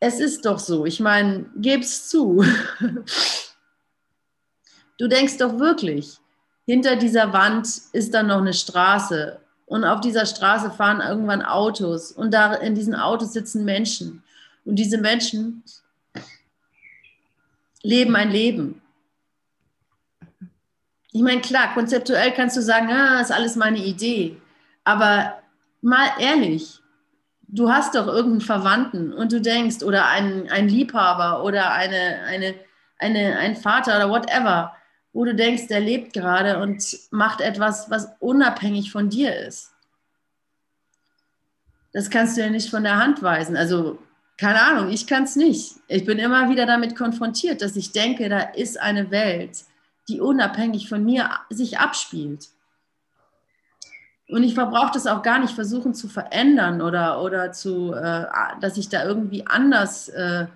Es ist doch so, ich meine, geb's zu. Du denkst doch wirklich, hinter dieser Wand ist dann noch eine Straße und auf dieser Straße fahren irgendwann Autos und da in diesen Autos sitzen Menschen und diese Menschen leben ein Leben. Ich meine, klar, konzeptuell kannst du sagen, ah, ist alles meine Idee. Aber mal ehrlich, du hast doch irgendeinen Verwandten und du denkst, oder einen, einen Liebhaber oder eine, eine, eine, ein Vater oder whatever, wo du denkst, der lebt gerade und macht etwas, was unabhängig von dir ist. Das kannst du ja nicht von der Hand weisen. Also, keine Ahnung, ich kann es nicht. Ich bin immer wieder damit konfrontiert, dass ich denke, da ist eine Welt, die unabhängig von mir sich abspielt. Und ich verbrauche das auch gar nicht versuchen zu verändern oder, oder zu, äh, dass ich da irgendwie anders, äh,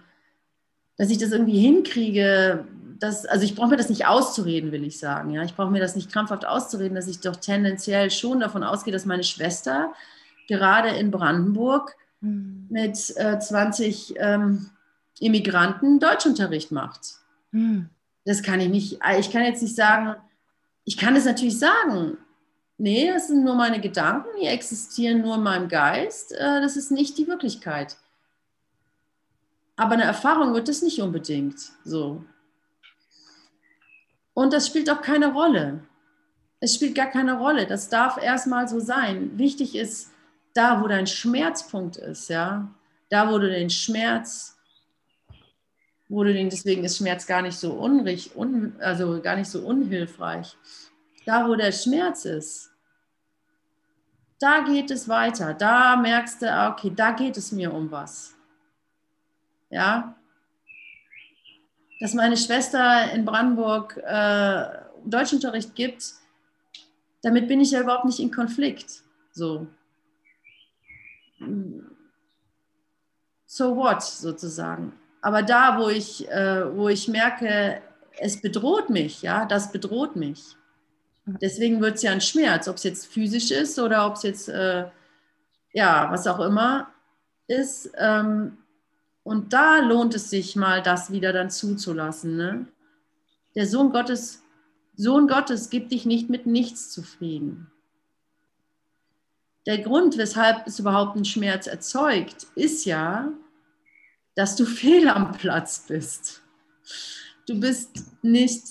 dass ich das irgendwie hinkriege. Dass, also ich brauche mir das nicht auszureden, will ich sagen. Ja? Ich brauche mir das nicht krampfhaft auszureden, dass ich doch tendenziell schon davon ausgehe, dass meine Schwester gerade in Brandenburg mhm. mit äh, 20 ähm, Immigranten Deutschunterricht macht. Mhm. Das kann ich nicht, ich kann jetzt nicht sagen, ich kann es natürlich sagen, nee, das sind nur meine Gedanken, die existieren nur in meinem Geist, äh, das ist nicht die Wirklichkeit. Aber eine Erfahrung wird es nicht unbedingt so. Und das spielt auch keine Rolle. Es spielt gar keine Rolle. Das darf erstmal so sein. Wichtig ist, da wo dein Schmerzpunkt ist, ja, da wo du den Schmerz wo du den, deswegen ist Schmerz gar nicht so unrich, un, also gar nicht so unhilfreich. Da, wo der Schmerz ist, da geht es weiter. Da merkst du, ah, okay, da geht es mir um was. Ja, dass meine Schwester in Brandenburg äh, Deutschunterricht gibt, damit bin ich ja überhaupt nicht in Konflikt. So. So what sozusagen. Aber da, wo ich, äh, wo ich merke, es bedroht mich, ja, das bedroht mich. Deswegen wird es ja ein Schmerz, ob es jetzt physisch ist oder ob es jetzt, äh, ja, was auch immer ist. Ähm, und da lohnt es sich mal, das wieder dann zuzulassen. Ne? Der Sohn Gottes, Sohn Gottes gibt dich nicht mit nichts zufrieden. Der Grund, weshalb es überhaupt einen Schmerz erzeugt, ist ja, dass du fehl am Platz bist. Du bist nicht,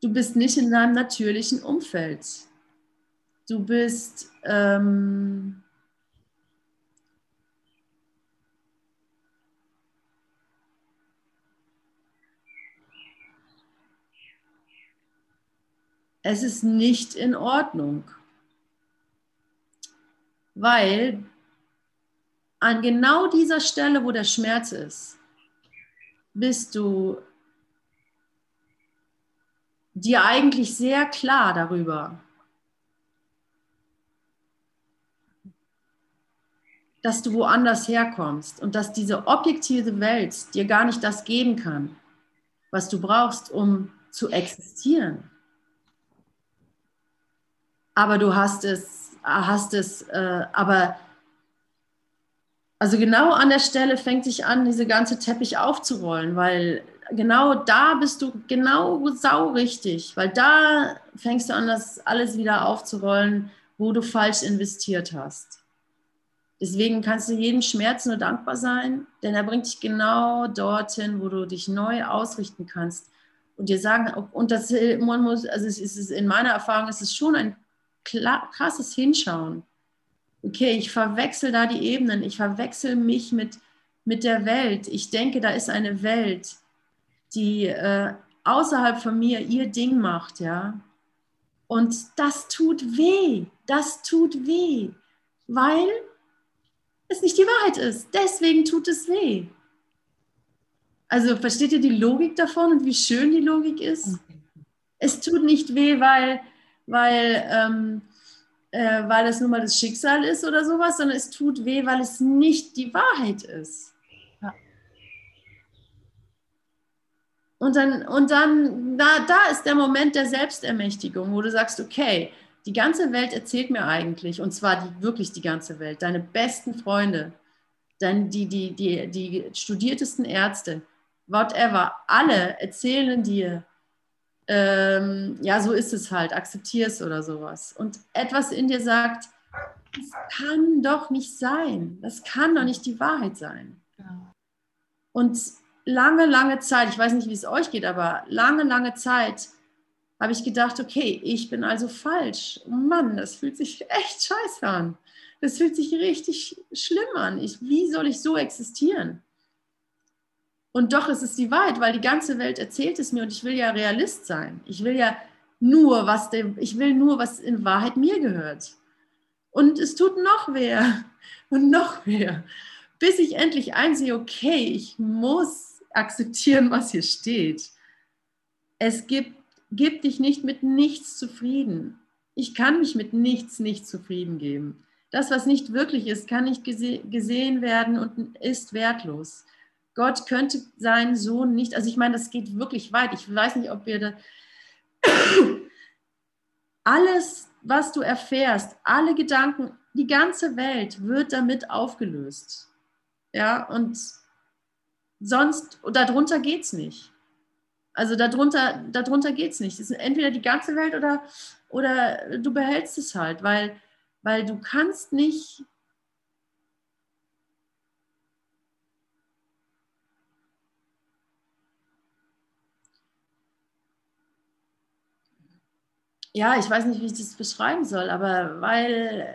du bist nicht in deinem natürlichen Umfeld. Du bist ähm, es ist nicht in Ordnung, weil an genau dieser Stelle, wo der Schmerz ist, bist du dir eigentlich sehr klar darüber, dass du woanders herkommst und dass diese objektive Welt dir gar nicht das geben kann, was du brauchst, um zu existieren. Aber du hast es, hast es, äh, aber also genau an der Stelle fängt sich an, diese ganze Teppich aufzurollen, weil genau da bist du genau sau richtig, weil da fängst du an, das alles wieder aufzurollen, wo du falsch investiert hast. Deswegen kannst du jedem Schmerz nur dankbar sein, denn er bringt dich genau dorthin, wo du dich neu ausrichten kannst und dir sagen, und das man muss, also es ist in meiner Erfahrung ist es schon ein krasses Hinschauen okay, ich verwechsel da die Ebenen, ich verwechsel mich mit, mit der Welt. Ich denke, da ist eine Welt, die äh, außerhalb von mir ihr Ding macht, ja. Und das tut weh, das tut weh, weil es nicht die Wahrheit ist. Deswegen tut es weh. Also versteht ihr die Logik davon und wie schön die Logik ist? Es tut nicht weh, weil, weil ähm, äh, weil es nun mal das Schicksal ist oder sowas, sondern es tut weh, weil es nicht die Wahrheit ist. Ja. Und dann, und dann da, da ist der Moment der Selbstermächtigung, wo du sagst, okay, die ganze Welt erzählt mir eigentlich, und zwar die, wirklich die ganze Welt, deine besten Freunde, dann die, die, die, die studiertesten Ärzte, whatever, alle erzählen dir, ähm, ja, so ist es halt, akzeptier es oder sowas. Und etwas in dir sagt, das kann doch nicht sein. Das kann doch nicht die Wahrheit sein. Ja. Und lange, lange Zeit, ich weiß nicht, wie es euch geht, aber lange, lange Zeit habe ich gedacht, okay, ich bin also falsch. Mann, das fühlt sich echt scheiße an. Das fühlt sich richtig schlimm an. Ich, wie soll ich so existieren? Und doch ist es die Wahrheit, weil die ganze Welt erzählt es mir und ich will ja Realist sein. Ich will ja nur, was dem, ich will nur, was in Wahrheit mir gehört. Und es tut noch weh und noch mehr, bis ich endlich einsehe, okay, ich muss akzeptieren, was hier steht. Es gibt, gibt dich nicht mit nichts zufrieden. Ich kann mich mit nichts nicht zufrieden geben. Das, was nicht wirklich ist, kann nicht gese gesehen werden und ist wertlos. Gott könnte seinen Sohn nicht, also ich meine, das geht wirklich weit. Ich weiß nicht, ob wir da alles, was du erfährst, alle Gedanken, die ganze Welt wird damit aufgelöst. Ja, und sonst, darunter geht es nicht. Also darunter, darunter geht es nicht. Es ist entweder die ganze Welt oder, oder du behältst es halt, weil, weil du kannst nicht ja, ich weiß nicht, wie ich das beschreiben soll, aber weil,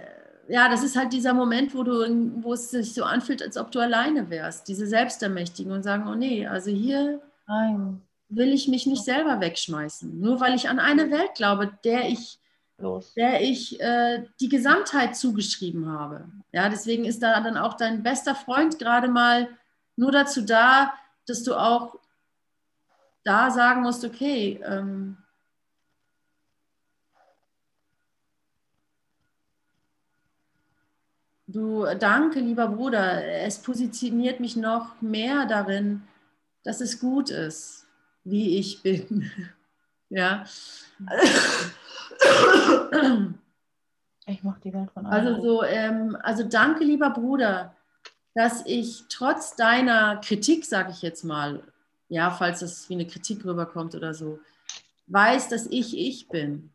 ja, das ist halt dieser Moment, wo du, wo es sich so anfühlt, als ob du alleine wärst, diese Selbstermächtigen und sagen, oh nee, also hier Nein. will ich mich nicht selber wegschmeißen, nur weil ich an eine Welt glaube, der ich, Los. der ich äh, die Gesamtheit zugeschrieben habe. Ja, deswegen ist da dann auch dein bester Freund gerade mal nur dazu da, dass du auch da sagen musst, okay, ähm, Du, danke, lieber Bruder. Es positioniert mich noch mehr darin, dass es gut ist, wie ich bin. ja. Ich mache die Welt von allen. Also, so, ähm, also danke, lieber Bruder, dass ich trotz deiner Kritik, sage ich jetzt mal, ja, falls das wie eine Kritik rüberkommt oder so, weiß, dass ich ich bin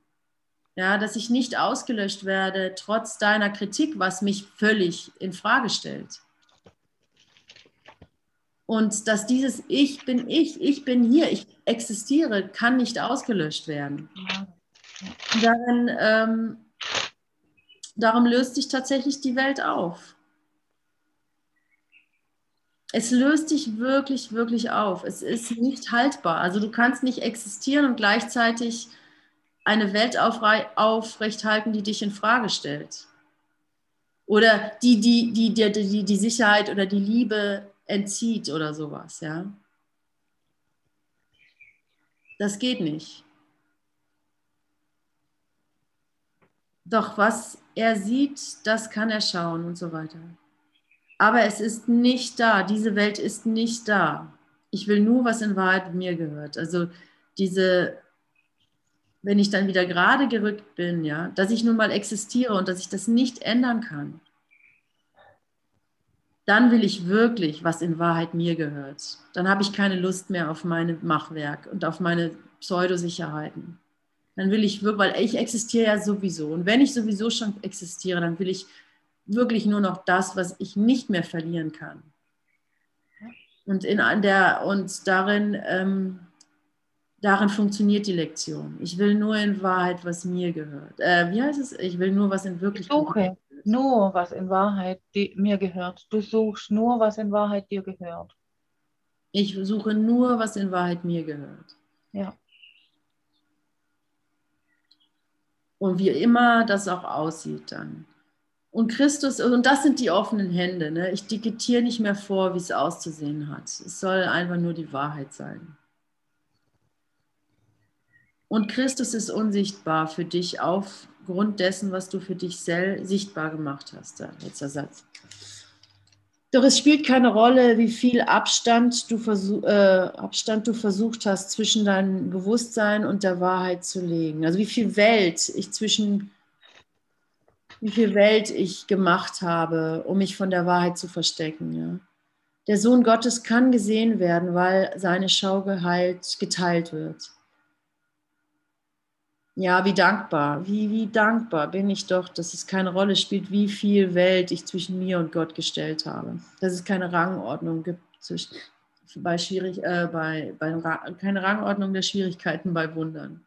ja, dass ich nicht ausgelöscht werde, trotz deiner Kritik, was mich völlig in Frage stellt. Und dass dieses Ich bin ich, ich bin hier, ich existiere, kann nicht ausgelöscht werden. Darin, ähm, darum löst sich tatsächlich die Welt auf. Es löst dich wirklich, wirklich auf. Es ist nicht haltbar. Also du kannst nicht existieren und gleichzeitig eine Welt aufrechthalten, die dich in Frage stellt. Oder die die, die, die, die, die Sicherheit oder die Liebe entzieht oder sowas, ja. Das geht nicht. Doch was er sieht, das kann er schauen und so weiter. Aber es ist nicht da. Diese Welt ist nicht da. Ich will nur, was in Wahrheit mir gehört. Also diese wenn ich dann wieder gerade gerückt bin, ja, dass ich nun mal existiere und dass ich das nicht ändern kann, dann will ich wirklich, was in Wahrheit mir gehört. Dann habe ich keine Lust mehr auf meine Machwerk und auf meine Pseudosicherheiten. Dann will ich wirklich, weil ich existiere ja sowieso. Und wenn ich sowieso schon existiere, dann will ich wirklich nur noch das, was ich nicht mehr verlieren kann. Und, in der, und darin ähm, darin funktioniert die Lektion. Ich will nur in Wahrheit, was mir gehört. Äh, wie heißt es? Ich will nur, was in Wirklichkeit Suche nur, was in Wahrheit mir gehört. Du suchst nur, was in Wahrheit dir gehört. Ich suche nur, was in Wahrheit mir gehört. Ja. Und wie immer das auch aussieht dann. Und Christus, und das sind die offenen Hände. Ne? Ich diktiere nicht mehr vor, wie es auszusehen hat. Es soll einfach nur die Wahrheit sein. Und Christus ist unsichtbar für dich aufgrund dessen, was du für dich sichtbar gemacht hast. Letzter Satz. Doch es spielt keine Rolle, wie viel Abstand du, versuch, äh, Abstand du versucht hast, zwischen deinem Bewusstsein und der Wahrheit zu legen. Also wie viel Welt ich zwischen, wie viel Welt ich gemacht habe, um mich von der Wahrheit zu verstecken. Ja. Der Sohn Gottes kann gesehen werden, weil seine Schau geheilt, geteilt wird. Ja, wie dankbar, wie, wie dankbar bin ich doch, dass es keine Rolle spielt, wie viel Welt ich zwischen mir und Gott gestellt habe. Dass es keine Rangordnung gibt zwischen, bei schwierig, äh, bei, bei, keine Rangordnung der Schwierigkeiten bei Wundern.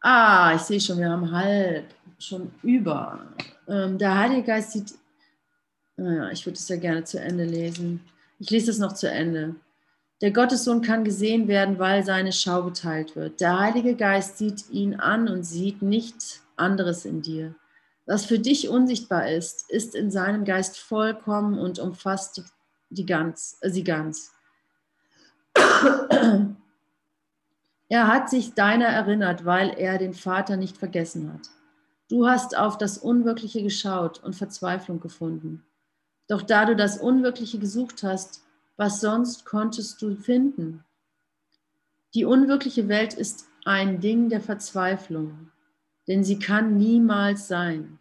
Ah, ich sehe schon, wir haben halb schon über. Ähm, der Heilige Geist sieht, naja, ich würde es ja gerne zu Ende lesen. Ich lese es noch zu Ende. Der Gottessohn kann gesehen werden, weil seine Schau geteilt wird. Der Heilige Geist sieht ihn an und sieht nichts anderes in dir. Was für dich unsichtbar ist, ist in seinem Geist vollkommen und umfasst die, die ganz, äh, sie ganz. Er hat sich deiner erinnert, weil er den Vater nicht vergessen hat. Du hast auf das Unwirkliche geschaut und Verzweiflung gefunden. Doch da du das Unwirkliche gesucht hast, was sonst konntest du finden? Die unwirkliche Welt ist ein Ding der Verzweiflung, denn sie kann niemals sein.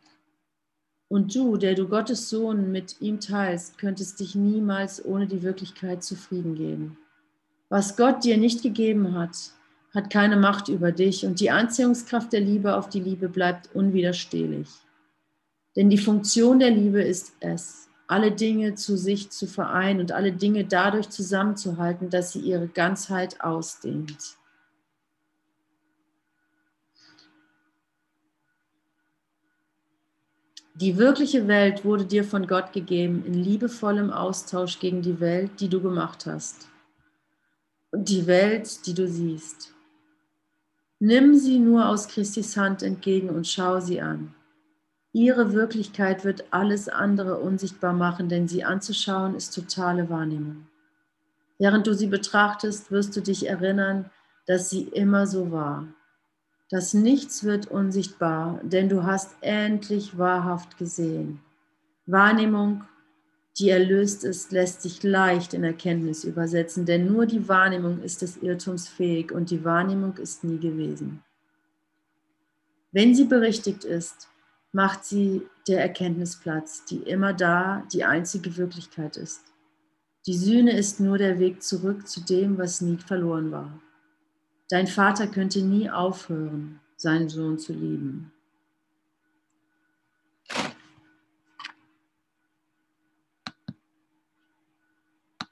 Und du, der du Gottes Sohn mit ihm teilst, könntest dich niemals ohne die Wirklichkeit zufrieden geben. Was Gott dir nicht gegeben hat, hat keine Macht über dich und die Anziehungskraft der Liebe auf die Liebe bleibt unwiderstehlich. Denn die Funktion der Liebe ist es, alle Dinge zu sich zu vereinen und alle Dinge dadurch zusammenzuhalten, dass sie ihre Ganzheit ausdehnt. Die wirkliche Welt wurde dir von Gott gegeben in liebevollem Austausch gegen die Welt, die du gemacht hast. Und die Welt, die du siehst. Nimm sie nur aus Christis Hand entgegen und schau sie an. Ihre Wirklichkeit wird alles andere unsichtbar machen, denn sie anzuschauen ist totale Wahrnehmung. Während du sie betrachtest, wirst du dich erinnern, dass sie immer so war. Das Nichts wird unsichtbar, denn du hast endlich wahrhaft gesehen. Wahrnehmung, die erlöst ist, lässt sich leicht in Erkenntnis übersetzen, denn nur die Wahrnehmung ist des Irrtums fähig und die Wahrnehmung ist nie gewesen. Wenn sie berichtigt ist, macht sie der Erkenntnis Platz, die immer da die einzige Wirklichkeit ist. Die Sühne ist nur der Weg zurück zu dem, was nie verloren war. Dein Vater könnte nie aufhören, seinen Sohn zu lieben.